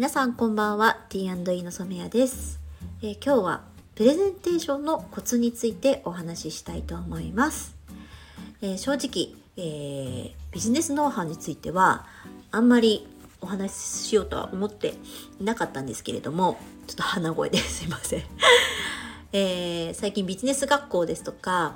皆さんこんばんは T&E の染谷です、えー、今日はプレゼンテーションのコツについてお話ししたいと思います、えー、正直、えー、ビジネスノウハウについてはあんまりお話ししようとは思っていなかったんですけれどもちょっと鼻声で すいません、え最近ビジネス学校ですとか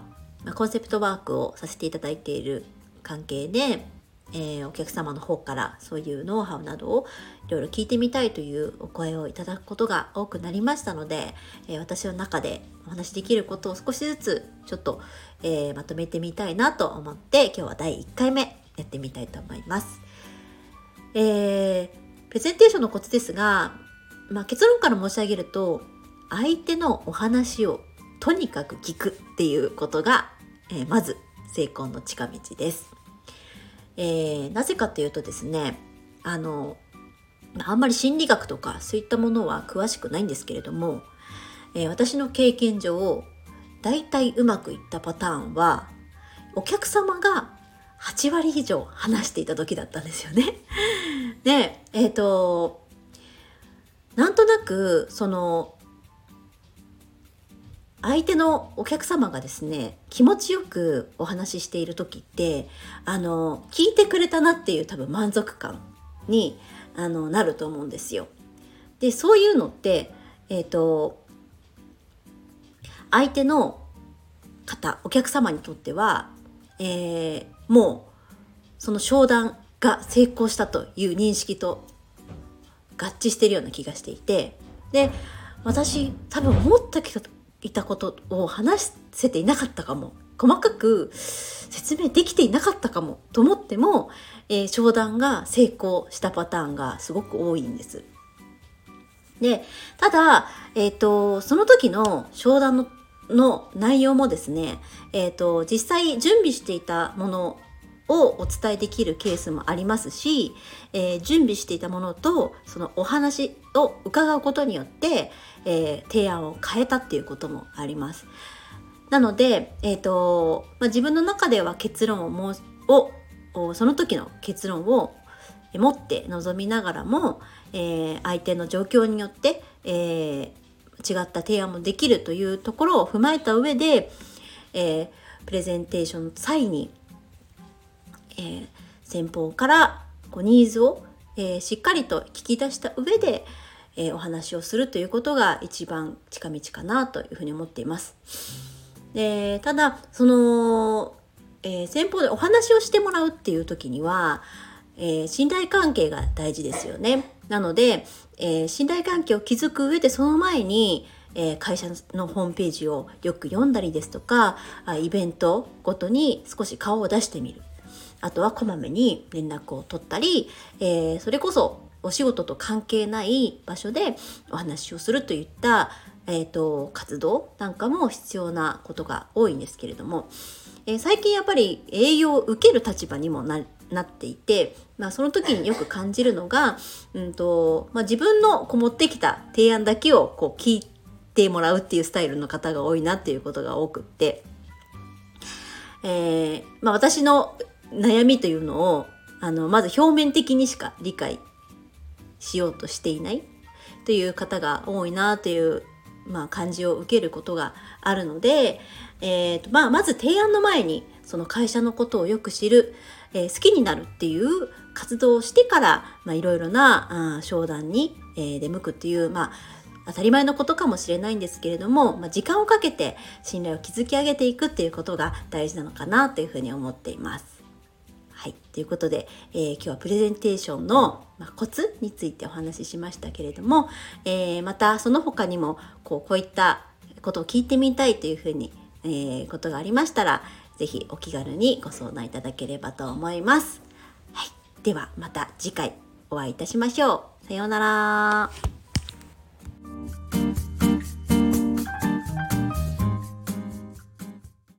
コンセプトワークをさせていただいている関係でえー、お客様の方からそういうノウハウなどをいろいろ聞いてみたいというお声をいただくことが多くなりましたので、えー、私の中でお話しできることを少しずつちょっと、えー、まとめてみたいなと思って今日は第1回目やってみたいと思います。えプレゼンテーションのコツですが、まあ、結論から申し上げると相手のお話をとにかく聞くっていうことが、えまず成功の近道です。えー、なぜかというとですねあのあんまり心理学とかそういったものは詳しくないんですけれども、えー、私の経験上大体うまくいったパターンはお客様が8割以上話していた時だったんですよね。でえっ、ー、となんとなくその相手のお客様がですね気持ちよくお話ししている時ってあの聞いてくれたなっていう多分満足感にあのなると思うんですよ。でそういうのってえっ、ー、と相手の方お客様にとっては、えー、もうその商談が成功したという認識と合致してるような気がしていてで私多分思ったいたことを話せていなかったかも細かく説明できていなかったかもと思っても、えー、商談が成功したパターンがすごく多いんです。でただ、えーと、その時の商談のの内容もですね、えーと実際準備していたものをお伝えできるケースもありますし、えー、準備していたものとそのお話を伺うことによって、えー、提案を変えたっていうこともあります。なので、えーとまあ、自分の中では結論をもをその時の結論を持って臨みながらも、えー、相手の状況によって、えー、違った提案もできるというところを踏まえた上で、えー、プレゼンテーションの際にえー、先方からこうニーズを、えー、しっかりと聞き出した上で、えー、お話をするということが一番近道かなというふうに思っています。でただその、え先方でお話をしてもらうっていう時には、え信頼関係が大事ですよね。なので、え信頼関係を築く上でその前にえ会社のホームページをよく読んだりですとかイベントごとに少し顔を出してみるあとはこまめに連絡を取ったり、えー、それこそお仕事と関係ない場所でお話をするといった、えーと、活動なんかも必要なことが多いんですけれども、えー、最近やっぱり営業を受ける立場にもなっていて、まあ、その時によく感じるのが、うんとまあ、自分のこう持ってきた提案だけをこう聞いてもらうっていうスタイルの方が多いなっていうことが多くって。えーまあ、私の悩みというのをあのまず表面的にしか理解しようとしていないという方が多いなという、まあ、感じを受けることがあるので、えーとまあ、まず提案の前にその会社のことをよく知る、えー、好きになるっていう活動をしてからいろいろなあ商談に、えー、出向くっていう、まあ、当たり前のことかもしれないんですけれども、まあ、時間をかけて信頼を築き上げていくっていうことが大事なのかなというふうに思っています。はい、ということで、えー、今日はプレゼンテーションの、まあ、コツについてお話ししましたけれども、えー、またその他にもこうこういったことを聞いてみたいというふうに、えー、ことがありましたら是非お気軽にご相談いただければと思います。はい、ではまた次回お会いいたしましょう。さようなら。